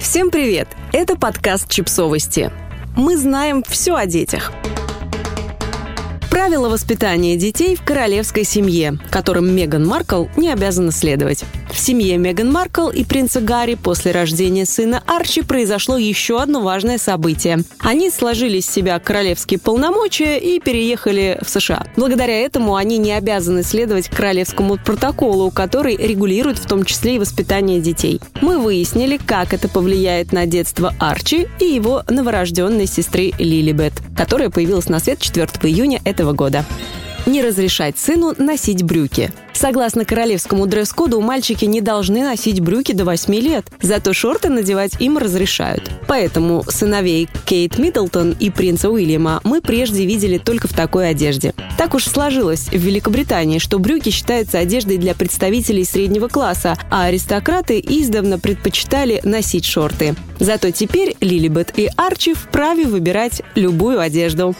Всем привет! Это подкаст «Чипсовости». Мы знаем все о детях. Правила воспитания детей в королевской семье, которым Меган Маркл не обязана следовать. В семье Меган Маркл и принца Гарри после рождения сына Арчи произошло еще одно важное событие. Они сложили с себя королевские полномочия и переехали в США. Благодаря этому они не обязаны следовать королевскому протоколу, который регулирует в том числе и воспитание детей. Мы выяснили, как это повлияет на детство Арчи и его новорожденной сестры Лилибет, которая появилась на свет 4 июня этого года не разрешать сыну носить брюки. Согласно королевскому дресс-коду, мальчики не должны носить брюки до 8 лет, зато шорты надевать им разрешают. Поэтому сыновей Кейт Миддлтон и принца Уильяма мы прежде видели только в такой одежде. Так уж сложилось в Великобритании, что брюки считаются одеждой для представителей среднего класса, а аристократы издавна предпочитали носить шорты. Зато теперь Лилибет и Арчи вправе выбирать любую одежду.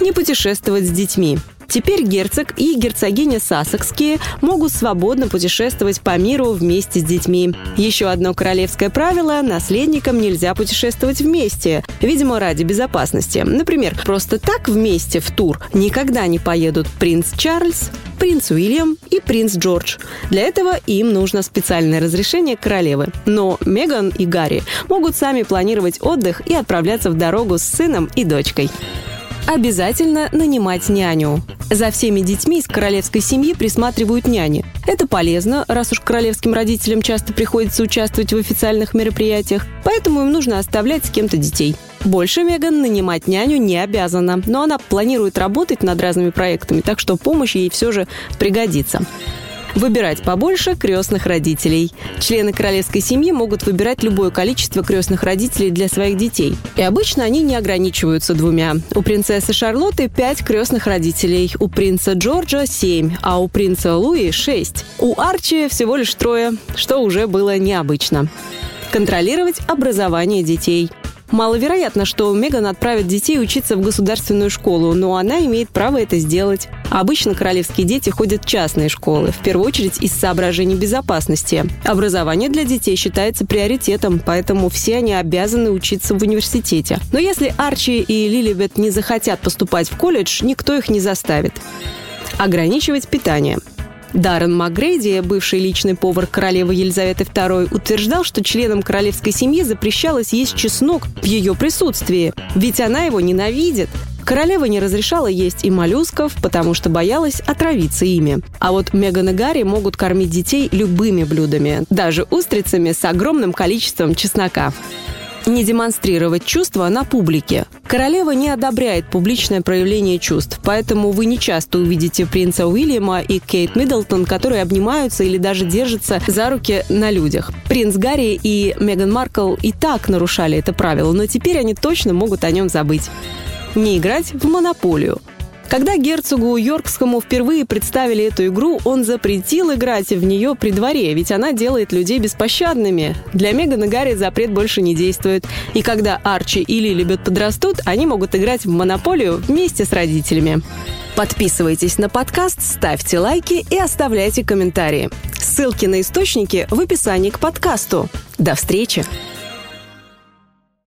Не путешествовать с детьми. Теперь герцог и герцогиня Сассекские могут свободно путешествовать по миру вместе с детьми. Еще одно королевское правило – наследникам нельзя путешествовать вместе, видимо, ради безопасности. Например, просто так вместе в тур никогда не поедут принц Чарльз, принц Уильям и принц Джордж. Для этого им нужно специальное разрешение королевы. Но Меган и Гарри могут сами планировать отдых и отправляться в дорогу с сыном и дочкой. Обязательно нанимать няню. За всеми детьми из королевской семьи присматривают няни. Это полезно, раз уж королевским родителям часто приходится участвовать в официальных мероприятиях, поэтому им нужно оставлять с кем-то детей. Больше Меган нанимать няню не обязана, но она планирует работать над разными проектами, так что помощь ей все же пригодится. Выбирать побольше крестных родителей. Члены королевской семьи могут выбирать любое количество крестных родителей для своих детей. И обычно они не ограничиваются двумя. У принцессы Шарлотты пять крестных родителей, у принца Джорджа семь, а у принца Луи шесть. У Арчи всего лишь трое, что уже было необычно. Контролировать образование детей – Маловероятно, что Меган отправит детей учиться в государственную школу, но она имеет право это сделать. Обычно королевские дети ходят в частные школы, в первую очередь из соображений безопасности. Образование для детей считается приоритетом, поэтому все они обязаны учиться в университете. Но если Арчи и Лилибет не захотят поступать в колледж, никто их не заставит. Ограничивать питание – Даррен Макгрейди, бывший личный повар королевы Елизаветы II, утверждал, что членам королевской семьи запрещалось есть чеснок в ее присутствии, ведь она его ненавидит. Королева не разрешала есть и моллюсков, потому что боялась отравиться ими. А вот Меган и Гарри могут кормить детей любыми блюдами, даже устрицами с огромным количеством чеснока не демонстрировать чувства на публике. Королева не одобряет публичное проявление чувств, поэтому вы не часто увидите принца Уильяма и Кейт Миддлтон, которые обнимаются или даже держатся за руки на людях. Принц Гарри и Меган Маркл и так нарушали это правило, но теперь они точно могут о нем забыть. Не играть в монополию. Когда герцогу Йоркскому впервые представили эту игру, он запретил играть в нее при дворе, ведь она делает людей беспощадными. Для Мегана Гарри запрет больше не действует. И когда Арчи и Лилибет подрастут, они могут играть в монополию вместе с родителями. Подписывайтесь на подкаст, ставьте лайки и оставляйте комментарии. Ссылки на источники в описании к подкасту. До встречи!